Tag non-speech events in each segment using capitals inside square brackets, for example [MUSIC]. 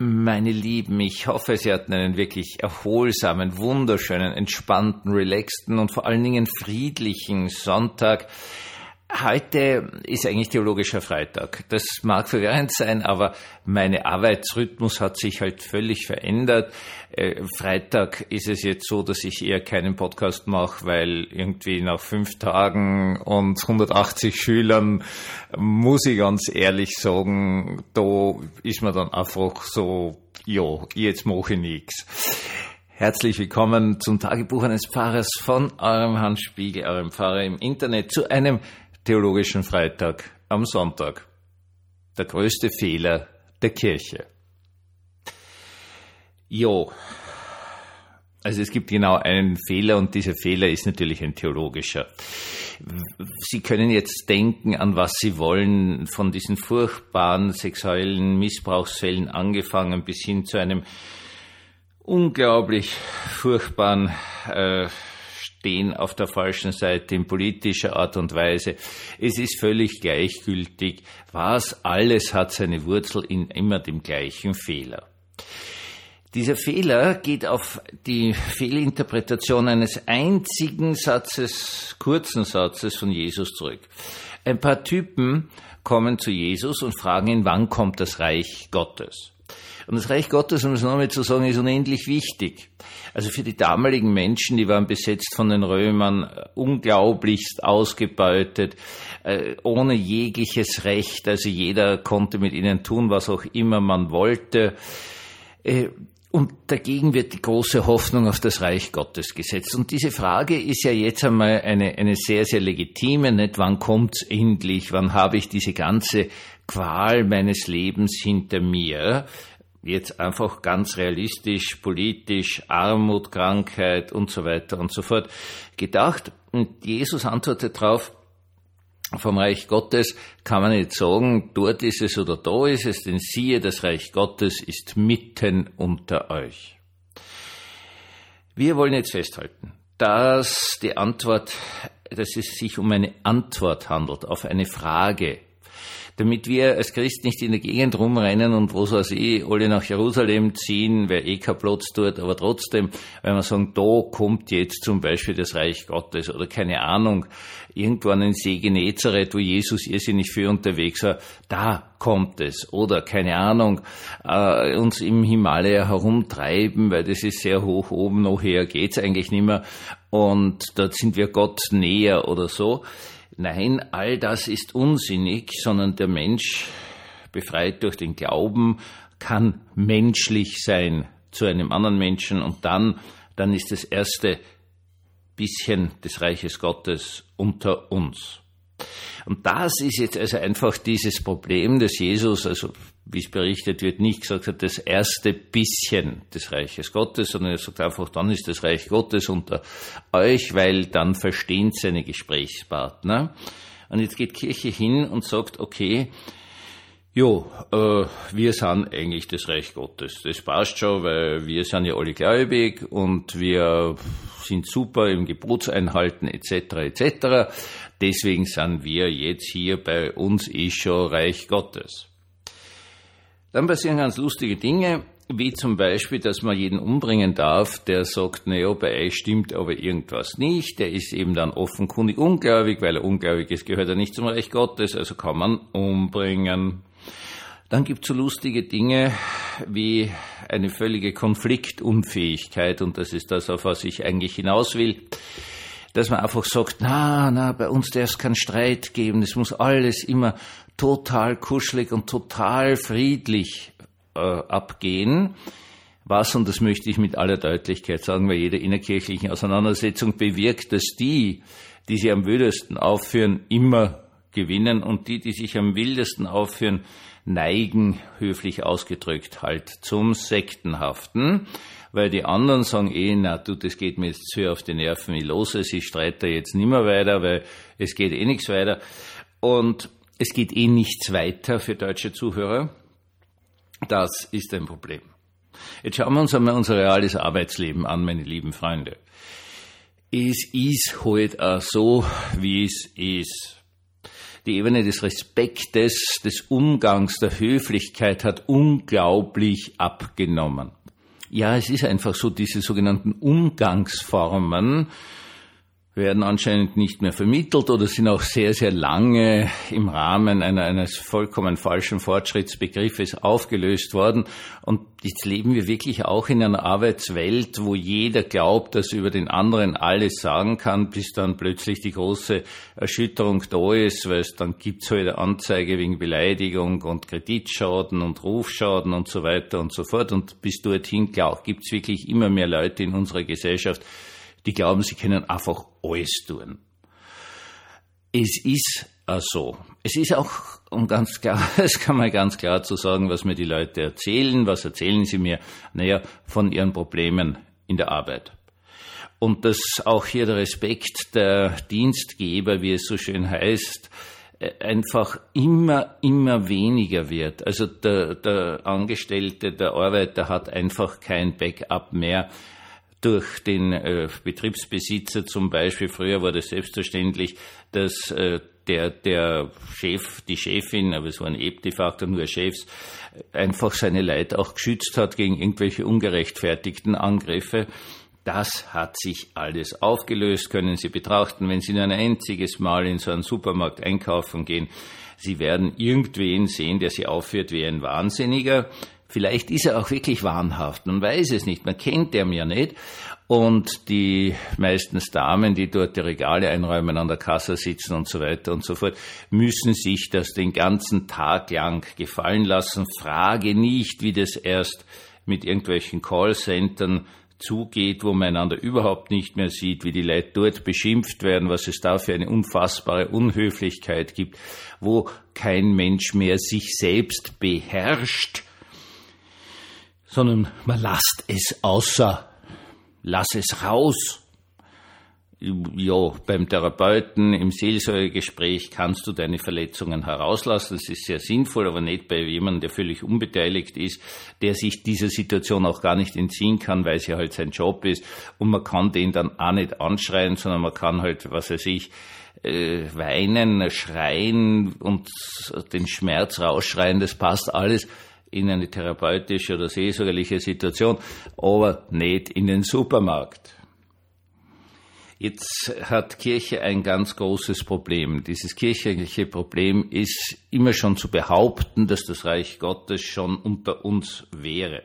Meine Lieben, ich hoffe, Sie hatten einen wirklich erholsamen, wunderschönen, entspannten, relaxten und vor allen Dingen friedlichen Sonntag. Heute ist eigentlich theologischer Freitag. Das mag verwirrend sein, aber meine Arbeitsrhythmus hat sich halt völlig verändert. Äh, Freitag ist es jetzt so, dass ich eher keinen Podcast mache, weil irgendwie nach fünf Tagen und 180 Schülern muss ich ganz ehrlich sagen, da ist man dann einfach so, ja, jetzt mache ich nichts. Herzlich willkommen zum Tagebuch eines Pfarrers von eurem Hans Spiegel, eurem Pfarrer im Internet, zu einem Theologischen Freitag am Sonntag. Der größte Fehler der Kirche. Jo, also es gibt genau einen Fehler und dieser Fehler ist natürlich ein theologischer. Sie können jetzt denken, an was Sie wollen, von diesen furchtbaren sexuellen Missbrauchsfällen angefangen bis hin zu einem unglaublich furchtbaren äh, stehen auf der falschen Seite in politischer Art und Weise. Es ist völlig gleichgültig. Was alles hat seine Wurzel in immer dem gleichen Fehler. Dieser Fehler geht auf die Fehlinterpretation eines einzigen Satzes, kurzen Satzes von Jesus zurück. Ein paar Typen kommen zu Jesus und fragen ihn, wann kommt das Reich Gottes? Und das Reich Gottes, um es nochmal zu sagen, ist unendlich wichtig. Also für die damaligen Menschen, die waren besetzt von den Römern, unglaublichst ausgebeutet, äh, ohne jegliches Recht. Also jeder konnte mit ihnen tun, was auch immer man wollte. Äh, und dagegen wird die große Hoffnung auf das Reich Gottes gesetzt. Und diese Frage ist ja jetzt einmal eine, eine sehr, sehr legitime, nicht? Wann kommt's endlich? Wann habe ich diese ganze Qual meines Lebens hinter mir? Jetzt einfach ganz realistisch, politisch, Armut, Krankheit und so weiter und so fort gedacht. Und Jesus antwortet darauf, vom Reich Gottes kann man nicht sagen, dort ist es oder da ist es, denn siehe, das Reich Gottes ist mitten unter euch. Wir wollen jetzt festhalten, dass die Antwort, dass es sich um eine Antwort handelt auf eine Frage, damit wir als Christ nicht in der Gegend rumrennen und wo weiß ich, alle nach Jerusalem ziehen, wer eh kein Platz tut, aber trotzdem, wenn wir sagen, da kommt jetzt zum Beispiel das Reich Gottes oder keine Ahnung, irgendwo an den See Genezareth, wo Jesus irrsinnig viel unterwegs war, da kommt es. Oder keine Ahnung, äh, uns im Himalaya herumtreiben, weil das ist sehr hoch oben, nachher geht's eigentlich nicht mehr und dort sind wir Gott näher oder so. Nein, all das ist unsinnig, sondern der Mensch, befreit durch den Glauben, kann menschlich sein zu einem anderen Menschen und dann, dann ist das erste bisschen des Reiches Gottes unter uns. Und das ist jetzt also einfach dieses Problem, dass Jesus, also wie es berichtet wird, nicht gesagt hat, das erste bisschen des Reiches Gottes, sondern er sagt einfach, dann ist das Reich Gottes unter euch, weil dann verstehen seine Gesprächspartner. Und jetzt geht Kirche hin und sagt, okay, Jo, äh, wir sind eigentlich das Reich Gottes. Das passt schon, weil wir sind ja alle gläubig und wir sind super im Gebotseinhalten etc. etc. Deswegen sind wir jetzt hier bei uns ist schon Reich Gottes. Dann passieren ganz lustige Dinge, wie zum Beispiel, dass man jeden umbringen darf, der sagt, naja, bei euch stimmt aber irgendwas nicht. Der ist eben dann offenkundig ungläubig, weil er ungläubig ist, gehört er nicht zum Reich Gottes, also kann man umbringen. Dann gibt es so lustige Dinge wie eine völlige Konfliktunfähigkeit und das ist das, auf was ich eigentlich hinaus will. Dass man einfach sagt, na, na, bei uns darf es keinen Streit geben, es muss alles immer total kuschelig und total friedlich äh, abgehen. Was, und das möchte ich mit aller Deutlichkeit sagen, bei jeder innerkirchlichen Auseinandersetzung bewirkt, dass die, die sich am wildesten aufführen, immer gewinnen und die, die sich am wildesten aufführen, neigen, höflich ausgedrückt, halt zum Sektenhaften, weil die anderen sagen eh, na du, das geht mir jetzt zu auf die Nerven, ich los es, ich streite jetzt nimmer weiter, weil es geht eh nichts weiter. Und es geht eh nichts weiter für deutsche Zuhörer. Das ist ein Problem. Jetzt schauen wir uns einmal unser reales Arbeitsleben an, meine lieben Freunde. Es ist halt auch so, wie es ist. Die Ebene des Respektes, des Umgangs, der Höflichkeit hat unglaublich abgenommen. Ja, es ist einfach so, diese sogenannten Umgangsformen, werden anscheinend nicht mehr vermittelt oder sind auch sehr, sehr lange im Rahmen einer, eines vollkommen falschen Fortschrittsbegriffes aufgelöst worden. Und jetzt leben wir wirklich auch in einer Arbeitswelt, wo jeder glaubt, dass er über den anderen alles sagen kann, bis dann plötzlich die große Erschütterung da ist, weil es dann gibt's halt eine Anzeige wegen Beleidigung und Kreditschaden und Rufschaden und so weiter und so fort. Und bis dorthin, klar, gibt's wirklich immer mehr Leute in unserer Gesellschaft, die glauben, sie können einfach alles tun. Es ist so. Es ist auch, um ganz klar, [LAUGHS] es kann man ganz klar zu sagen, was mir die Leute erzählen. Was erzählen sie mir? Naja, von ihren Problemen in der Arbeit. Und dass auch hier der Respekt der Dienstgeber, wie es so schön heißt, einfach immer, immer weniger wird. Also der, der Angestellte, der Arbeiter hat einfach kein Backup mehr durch den äh, Betriebsbesitzer zum Beispiel. Früher war das selbstverständlich, dass äh, der, der Chef, die Chefin, aber es waren eben de facto nur Chefs, einfach seine Leute auch geschützt hat gegen irgendwelche ungerechtfertigten Angriffe. Das hat sich alles aufgelöst, können Sie betrachten, wenn Sie nur ein einziges Mal in so einen Supermarkt einkaufen gehen. Sie werden irgendwen sehen, der Sie aufführt wie ein Wahnsinniger. Vielleicht ist er auch wirklich wahnhaft, man weiß es nicht, man kennt ihn ja nicht. Und die meistens Damen, die dort die Regale einräumen, an der Kasse sitzen und so weiter und so fort, müssen sich das den ganzen Tag lang gefallen lassen. Frage nicht, wie das erst mit irgendwelchen Callcentern zugeht, wo man einander überhaupt nicht mehr sieht, wie die Leute dort beschimpft werden, was es da für eine unfassbare Unhöflichkeit gibt, wo kein Mensch mehr sich selbst beherrscht, sondern man lasst es außer, lass es raus. Ja, beim Therapeuten im Seelsorgegespräch kannst du deine Verletzungen herauslassen. Das ist sehr sinnvoll, aber nicht bei jemandem, der völlig unbeteiligt ist, der sich dieser Situation auch gar nicht entziehen kann, weil sie halt sein Job ist. Und man kann den dann auch nicht anschreien, sondern man kann halt, was weiß ich, äh, weinen, schreien und den Schmerz rausschreien. Das passt alles in eine therapeutische oder seelsorgerliche Situation, aber nicht in den Supermarkt. Jetzt hat Kirche ein ganz großes Problem. Dieses kirchliche Problem ist immer schon zu behaupten, dass das Reich Gottes schon unter uns wäre.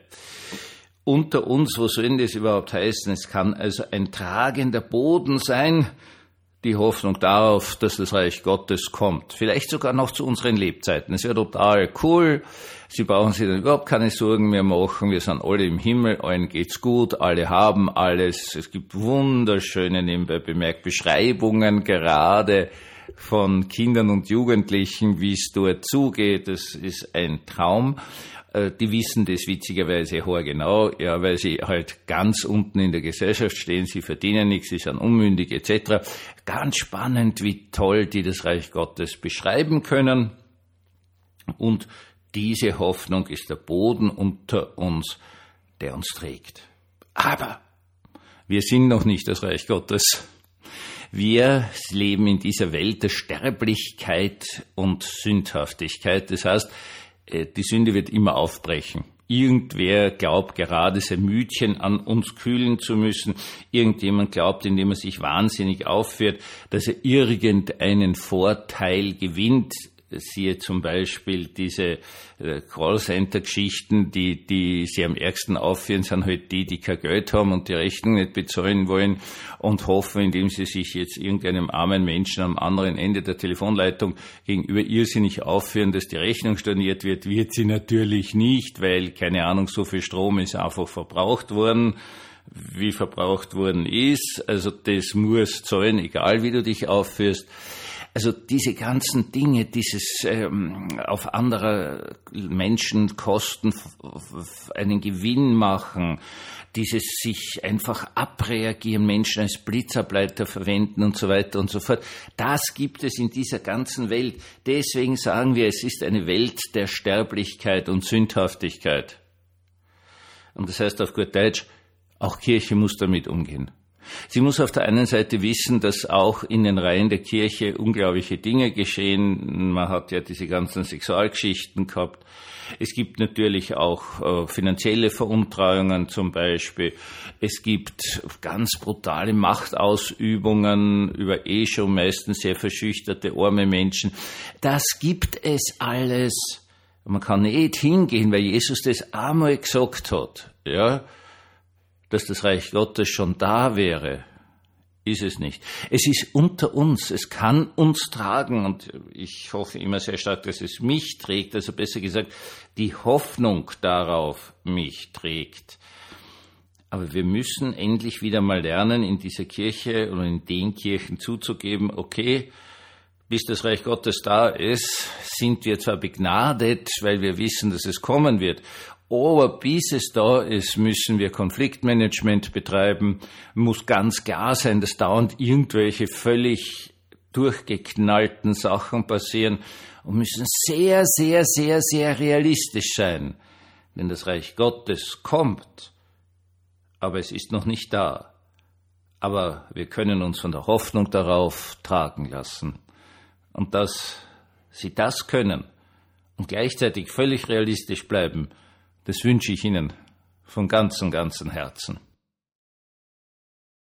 Unter uns, wo soll denn das überhaupt heißen? Es kann also ein tragender Boden sein, die Hoffnung darauf, dass das Reich Gottes kommt. Vielleicht sogar noch zu unseren Lebzeiten. Es wäre total cool. Sie brauchen sich dann überhaupt keine Sorgen mehr machen. Wir sind alle im Himmel, allen geht's gut, alle haben alles. Es gibt wunderschöne, nebenbei bemerkt, Beschreibungen gerade von Kindern und Jugendlichen, wie es dort zugeht. Das ist ein Traum. Äh, die wissen das witzigerweise genau, ja, weil sie halt ganz unten in der Gesellschaft stehen, sie verdienen nichts, sie sind unmündig etc. Ganz spannend, wie toll die das Reich Gottes beschreiben können. Und diese Hoffnung ist der Boden unter uns, der uns trägt. Aber wir sind noch nicht das Reich Gottes. Wir leben in dieser Welt der Sterblichkeit und Sündhaftigkeit. Das heißt, äh, die Sünde wird immer aufbrechen. Irgendwer glaubt gerade sein Mütchen an uns kühlen zu müssen. Irgendjemand glaubt, indem er sich wahnsinnig aufführt, dass er irgendeinen Vorteil gewinnt siehe zum Beispiel diese äh, Callcenter-Geschichten, die, die sie am ärgsten aufführen, sind halt die, die kein Geld haben und die Rechnung nicht bezahlen wollen und hoffen, indem sie sich jetzt irgendeinem armen Menschen am anderen Ende der Telefonleitung gegenüber irrsinnig aufführen, dass die Rechnung storniert wird, wird sie natürlich nicht, weil, keine Ahnung, so viel Strom ist einfach verbraucht worden wie verbraucht worden ist. Also das muss zahlen, egal wie du dich aufführst. Also diese ganzen Dinge, dieses ähm, auf andere Menschen Kosten einen Gewinn machen, dieses sich einfach abreagieren, Menschen als Blitzableiter verwenden und so weiter und so fort, das gibt es in dieser ganzen Welt. Deswegen sagen wir, es ist eine Welt der Sterblichkeit und Sündhaftigkeit. Und das heißt auf gut Deutsch, auch Kirche muss damit umgehen. Sie muss auf der einen Seite wissen, dass auch in den Reihen der Kirche unglaubliche Dinge geschehen. Man hat ja diese ganzen Sexualgeschichten gehabt. Es gibt natürlich auch äh, finanzielle Veruntreuungen zum Beispiel. Es gibt ganz brutale Machtausübungen über eh schon meistens sehr verschüchterte, arme Menschen. Das gibt es alles. Man kann nicht hingehen, weil Jesus das einmal gesagt hat. Ja, dass das Reich Gottes schon da wäre, ist es nicht. Es ist unter uns, es kann uns tragen und ich hoffe immer sehr stark, dass es mich trägt, also besser gesagt, die Hoffnung darauf mich trägt. Aber wir müssen endlich wieder mal lernen, in dieser Kirche oder in den Kirchen zuzugeben, okay, bis das Reich Gottes da ist, sind wir zwar begnadet, weil wir wissen, dass es kommen wird. Aber bis es da ist, müssen wir Konfliktmanagement betreiben. Muss ganz klar sein, dass dauernd irgendwelche völlig durchgeknallten Sachen passieren und müssen sehr, sehr, sehr, sehr realistisch sein. Denn das Reich Gottes kommt, aber es ist noch nicht da. Aber wir können uns von der Hoffnung darauf tragen lassen. Und dass Sie das können und gleichzeitig völlig realistisch bleiben, das wünsche ich Ihnen von ganzem, ganzem Herzen.